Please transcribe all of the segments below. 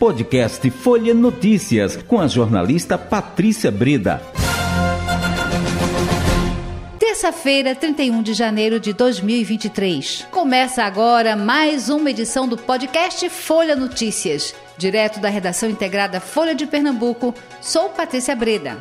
Podcast Folha Notícias, com a jornalista Patrícia Breda. Terça-feira, 31 de janeiro de 2023. Começa agora mais uma edição do podcast Folha Notícias. Direto da redação integrada Folha de Pernambuco, sou Patrícia Breda.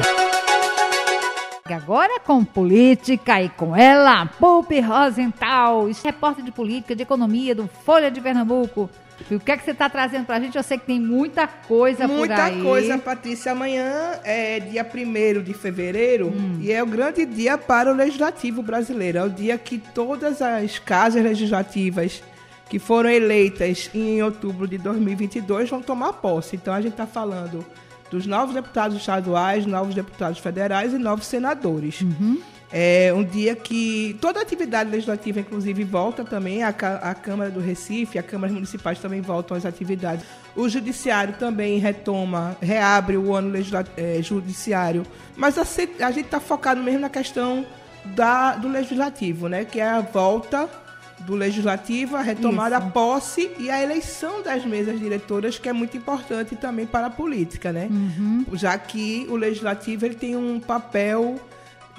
Agora com política e com ela, Pupi Rosenthal, repórter de política, de economia do Folha de Pernambuco. E o que é que você está trazendo para a gente? Eu sei que tem muita coisa muita por aí. Muita coisa, Patrícia. Amanhã é dia 1 de fevereiro hum. e é o grande dia para o Legislativo brasileiro. É o dia que todas as casas legislativas que foram eleitas em outubro de 2022 vão tomar posse. Então a gente está falando dos novos deputados estaduais, novos deputados federais e novos senadores. Uhum. É um dia que toda a atividade legislativa, inclusive, volta também. A, a Câmara do Recife, a Câmara Municipais também voltam às atividades. O Judiciário também retoma, reabre o ano é, judiciário. Mas a, a gente está focado mesmo na questão da, do Legislativo, né? que é a volta do Legislativo, a retomada, Isso. a posse e a eleição das mesas diretoras, que é muito importante também para a política, né? Uhum. Já que o Legislativo ele tem um papel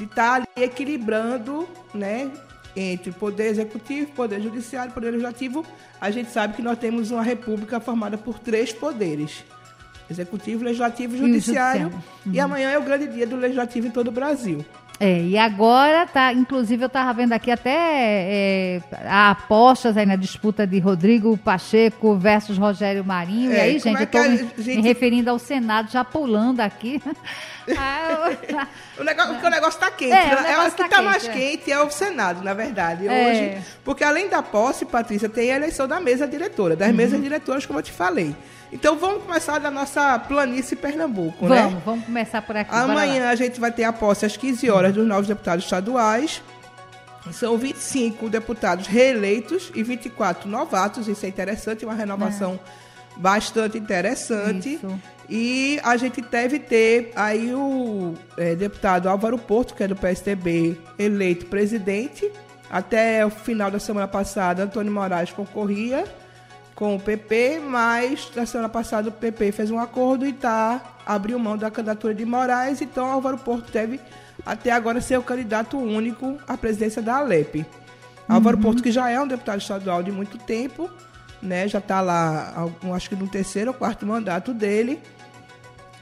de estar tá ali equilibrando, né? Entre poder executivo, poder judiciário, poder legislativo, a gente sabe que nós temos uma república formada por três poderes: executivo, legislativo e judiciário. E, judiciário. Uhum. e amanhã é o grande dia do legislativo em todo o Brasil. É, e agora tá, inclusive eu estava vendo aqui até é, há apostas aí na disputa de Rodrigo Pacheco versus Rogério Marinho. É, e aí, gente, é eu estou me, gente... me, referindo ao Senado, já pulando aqui. ah, eu... o, negócio, porque o negócio está quente. É, né? o, é, o que está tá mais é. quente é o Senado, na verdade. É. Hoje, porque além da posse, Patrícia, tem a eleição da mesa diretora, das uhum. mesas diretoras, como eu te falei. Então vamos começar da nossa planície Pernambuco, vamos, né? Vamos, vamos começar por aqui. Amanhã a gente vai ter a posse às 15 horas dos novos deputados estaduais. São 25 deputados reeleitos e 24 novatos. Isso é interessante, uma renovação é. bastante interessante. Isso. E a gente deve ter aí o é, deputado Álvaro Porto, que é do PSDB, eleito presidente. Até o final da semana passada, Antônio Moraes concorria com o PP, mas na semana passada o PP fez um acordo e tá, abriu mão da candidatura de Moraes, então Álvaro Porto deve até agora ser o candidato único à presidência da Alep. Uhum. Álvaro Porto, que já é um deputado estadual de muito tempo, né, já está lá, acho que no terceiro ou quarto mandato dele.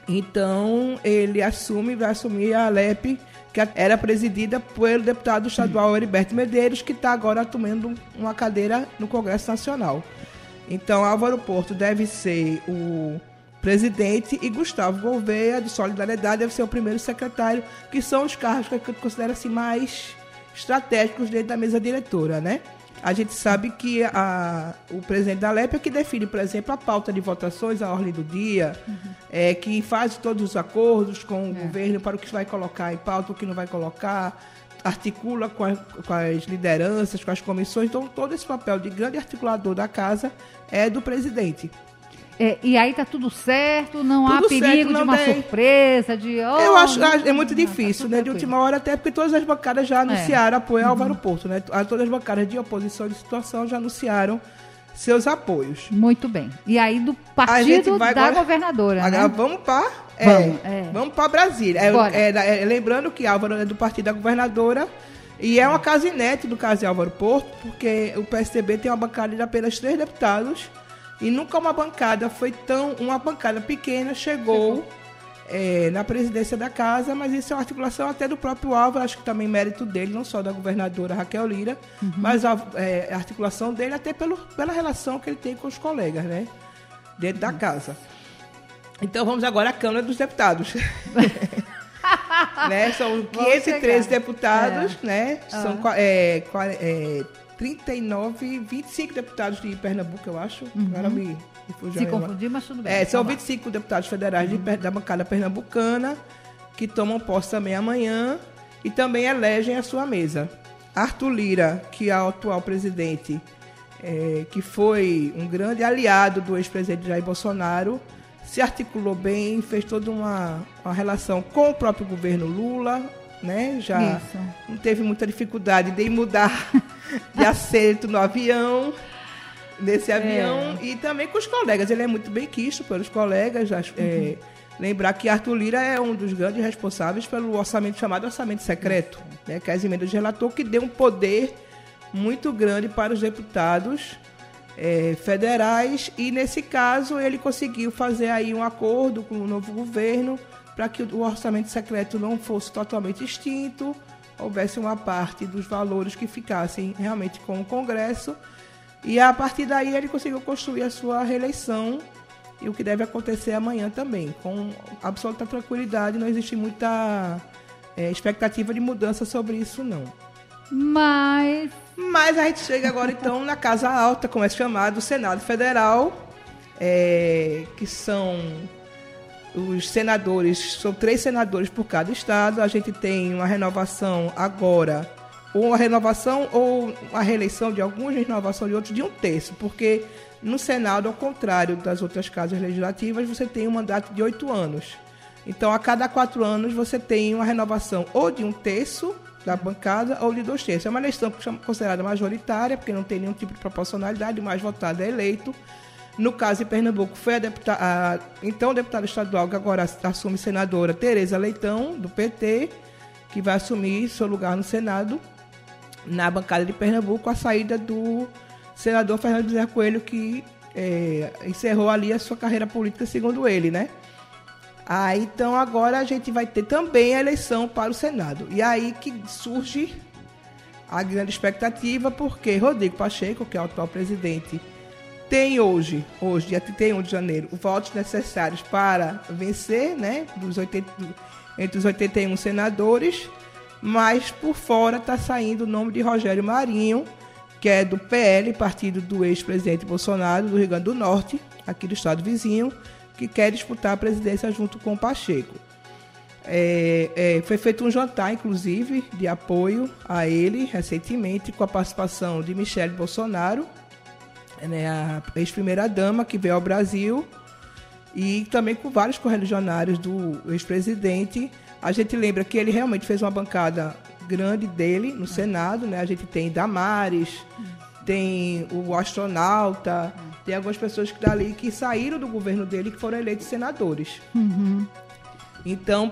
Então, ele assume, vai assumir a Alep, que era presidida pelo deputado estadual Heriberto Medeiros, que está agora tomando uma cadeira no Congresso Nacional. Então, Álvaro Porto deve ser o presidente e Gustavo Gouveia, de Solidariedade, deve ser o primeiro secretário, que são os cargos que eu considero assim, mais estratégicos dentro da mesa diretora, né? A gente sabe que a, o presidente da LEP é que define, por exemplo, a pauta de votações, a ordem do dia, uhum. é, que faz todos os acordos com o é. governo para o que vai colocar em pauta, o que não vai colocar, articula com, a, com, as lideranças, com as comissões. Então, todo esse papel de grande articulador da casa é do presidente. É, e aí tá tudo certo, não tudo há perigo certo, não de uma tem. surpresa, de. Oh, Eu acho é muito difícil, tá né? De última hora, até porque todas as bancadas já é. anunciaram é. apoio ao uhum. Álvaro Porto, né? Todas as bancadas de oposição de situação já anunciaram seus apoios. Muito bem. E aí do partido da agora, governadora. Agora né? vamos para é, vamos, é. vamos para Brasília. É, é, lembrando que Álvaro é do partido da governadora. E é uma casa inédita do caso de Álvaro Porto, porque o PSDB tem uma bancada de apenas três deputados e nunca uma bancada foi tão. Uma bancada pequena chegou é, na presidência da casa, mas isso é uma articulação até do próprio Álvaro, acho que também mérito dele, não só da governadora Raquel Lira, uhum. mas a, é, articulação dele até pelo, pela relação que ele tem com os colegas, né? Dentro uhum. da casa. Então vamos agora à Câmara dos Deputados. né? São 513 deputados, é. né? São uhum. é, é, 39, 25 deputados de Pernambuco, eu acho. Uhum. Agora me, me Se confundir, mas tudo bem. É, são 25 deputados federais uhum. de, da bancada pernambucana que tomam posse também amanhã e também elegem a sua mesa. Arthur Lira, que é o atual presidente, é, que foi um grande aliado do ex-presidente Jair Bolsonaro, se articulou bem, fez toda uma, uma relação com o próprio governo Lula, né? Já Isso. não teve muita dificuldade de mudar de assento no avião. nesse avião é. e também com os colegas. Ele é muito bem quisto pelos colegas. É, lembrar que Arthur Lira é um dos grandes responsáveis pelo orçamento chamado orçamento secreto, né, que é as emendas de relator, que deu um poder muito grande para os deputados é, federais e nesse caso ele conseguiu fazer aí um acordo com o novo governo para que o orçamento secreto não fosse totalmente extinto, houvesse uma parte dos valores que ficassem realmente com o Congresso e a partir daí ele conseguiu construir a sua reeleição e o que deve acontecer amanhã também, com absoluta tranquilidade, não existe muita é, expectativa de mudança sobre isso não. Mas. Mas a gente chega agora então na Casa Alta, como é chamado, o Senado Federal, é, que são os senadores, são três senadores por cada estado. A gente tem uma renovação agora, ou uma renovação ou a reeleição de alguns, renovação de outros, de um terço, porque no Senado, ao contrário das outras casas legislativas, você tem um mandato de oito anos. Então, a cada quatro anos, você tem uma renovação ou de um terço da bancada ou de dois terços. É uma eleição considerada majoritária, porque não tem nenhum tipo de proporcionalidade, o mais votado é eleito. No caso de Pernambuco, foi a, deputada, a então deputada estadual, que agora assume senadora, Tereza Leitão, do PT, que vai assumir seu lugar no Senado, na bancada de Pernambuco, a saída do senador Fernando José Coelho, que é, encerrou ali a sua carreira política, segundo ele, né? Ah, então agora a gente vai ter também a eleição para o Senado. E aí que surge a grande expectativa, porque Rodrigo Pacheco, que é o atual presidente, tem hoje, hoje, dia 31 de janeiro, os votos necessários para vencer, né? Dos 80, entre os 81 senadores, mas por fora está saindo o nome de Rogério Marinho, que é do PL, partido do ex-presidente Bolsonaro, do Rio Grande do Norte, aqui do estado vizinho, que quer disputar a presidência junto com o Pacheco. É, é, foi feito um jantar, inclusive, de apoio a ele recentemente, com a participação de Michele Bolsonaro, né, a ex-primeira-dama, que veio ao Brasil, e também com vários correligionários do ex-presidente. A gente lembra que ele realmente fez uma bancada grande dele no Senado, né? A gente tem Damares, tem o astronauta, tem algumas pessoas que dali que saíram do governo dele que foram eleitos senadores. Uhum. Então,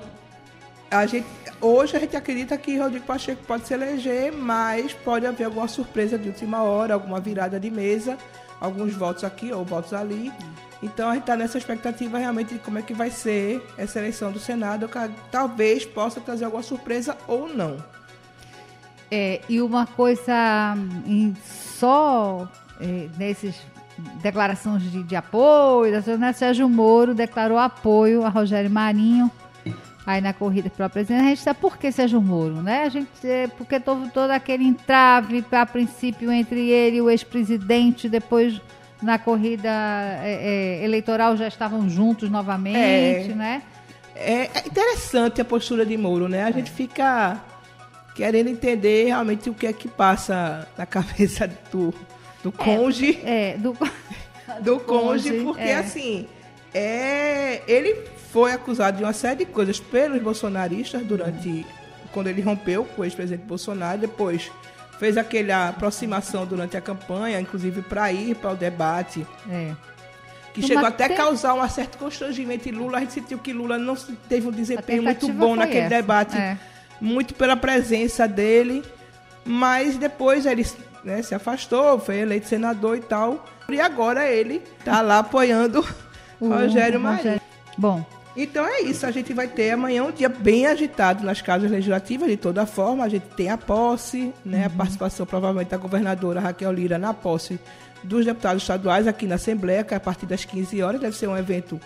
a gente, hoje a gente acredita que Rodrigo Pacheco pode se eleger, mas pode haver alguma surpresa de última hora, alguma virada de mesa, alguns votos aqui ou votos ali. Então a gente está nessa expectativa realmente de como é que vai ser essa eleição do Senado, que talvez possa trazer alguma surpresa ou não. É, e uma coisa só é, nesses declarações de, de apoio, né? Sérgio Moro declarou apoio a Rogério Marinho aí na corrida pela presidência. A gente sabe por que Sérgio Moro, né? A gente, é, porque todo, todo aquele entrave, a princípio, entre ele e o ex-presidente, depois na corrida é, é, eleitoral já estavam juntos novamente, é, né? É, é interessante a postura de Moro, né? A gente fica querendo entender realmente o que é que passa na cabeça do, do cônjuge. É, é do, do, cônjuge, porque é. assim, é, ele foi acusado de uma série de coisas pelos bolsonaristas durante quando ele rompeu com o ex-presidente Bolsonaro, depois fez aquela aproximação durante a campanha, inclusive para ir para o debate. É. Que chegou até a causar um certo constrangimento em Lula. A gente sentiu que Lula não teve um desempenho muito bom naquele essa. debate. É muito pela presença dele, mas depois ele né, se afastou, foi eleito senador e tal. E agora ele está lá apoiando o Rogério Marinho. Bom. Então é isso, a gente vai ter amanhã um dia bem agitado nas casas legislativas, de toda forma. A gente tem a posse, né, uhum. a participação provavelmente da governadora Raquel Lira na posse dos deputados estaduais aqui na Assembleia, que é a partir das 15 horas deve ser um evento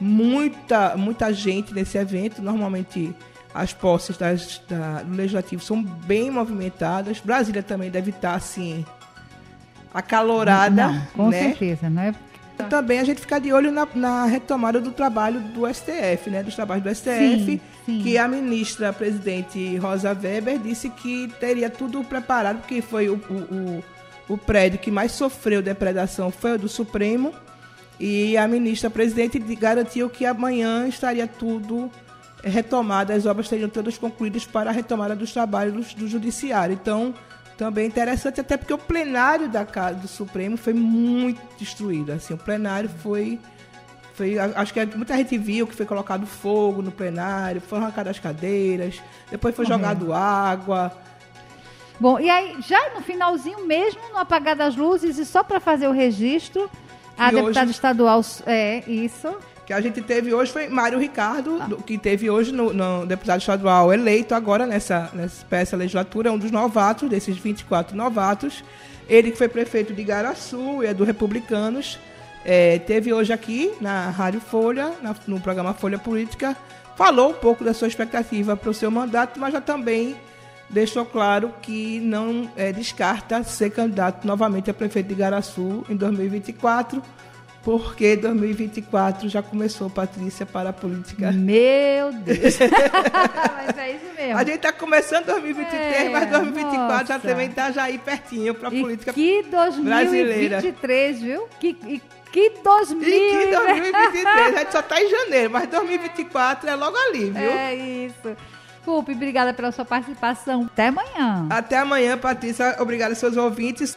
muita muita gente nesse evento, normalmente as posses das, da, do Legislativo são bem movimentadas. Brasília também deve estar, assim, acalorada. Não, com né? certeza, não é? Também a gente fica de olho na, na, retomada do trabalho do STF, né? Dos trabalhos do STF, sim, sim. que a ministra presidente Rosa Weber disse que teria tudo preparado, porque foi o, o, o, o prédio que mais sofreu depredação foi o do Supremo. E a ministra presidente garantiu que amanhã estaria tudo retomada, as obras teriam todas concluídas para a retomada dos trabalhos do judiciário. Então, também interessante, até porque o plenário da Casa do Supremo foi muito destruído. Assim, o plenário foi. foi acho que muita gente viu que foi colocado fogo no plenário, foram arrancadas as cadeiras, depois foi uhum. jogado água. Bom, e aí, já no finalzinho mesmo, no apagar das luzes, e só para fazer o registro, a e deputada hoje... estadual. É, isso que a gente teve hoje foi Mário Ricardo, ah. que teve hoje no, no, deputado estadual eleito agora nessa, nessa peça legislatura, um dos novatos, desses 24 novatos. Ele que foi prefeito de Garaçu e é do Republicanos. É, teve hoje aqui na Rádio Folha, na, no programa Folha Política, falou um pouco da sua expectativa para o seu mandato, mas já também deixou claro que não é, descarta ser candidato novamente a prefeito de Garaçu em 2024 porque 2024 já começou, Patrícia, para a política. Meu Deus! mas é isso mesmo. A gente está começando 2023, é, mas 2024 nossa. já também está já aí pertinho para a política que 2023, brasileira. viu? Que, e, que 2000... E que 2023, a gente só está em janeiro, mas 2024 é logo ali, viu? É isso. Desculpe, obrigada pela sua participação. Até amanhã. Até amanhã, Patrícia. Obrigada aos seus ouvintes.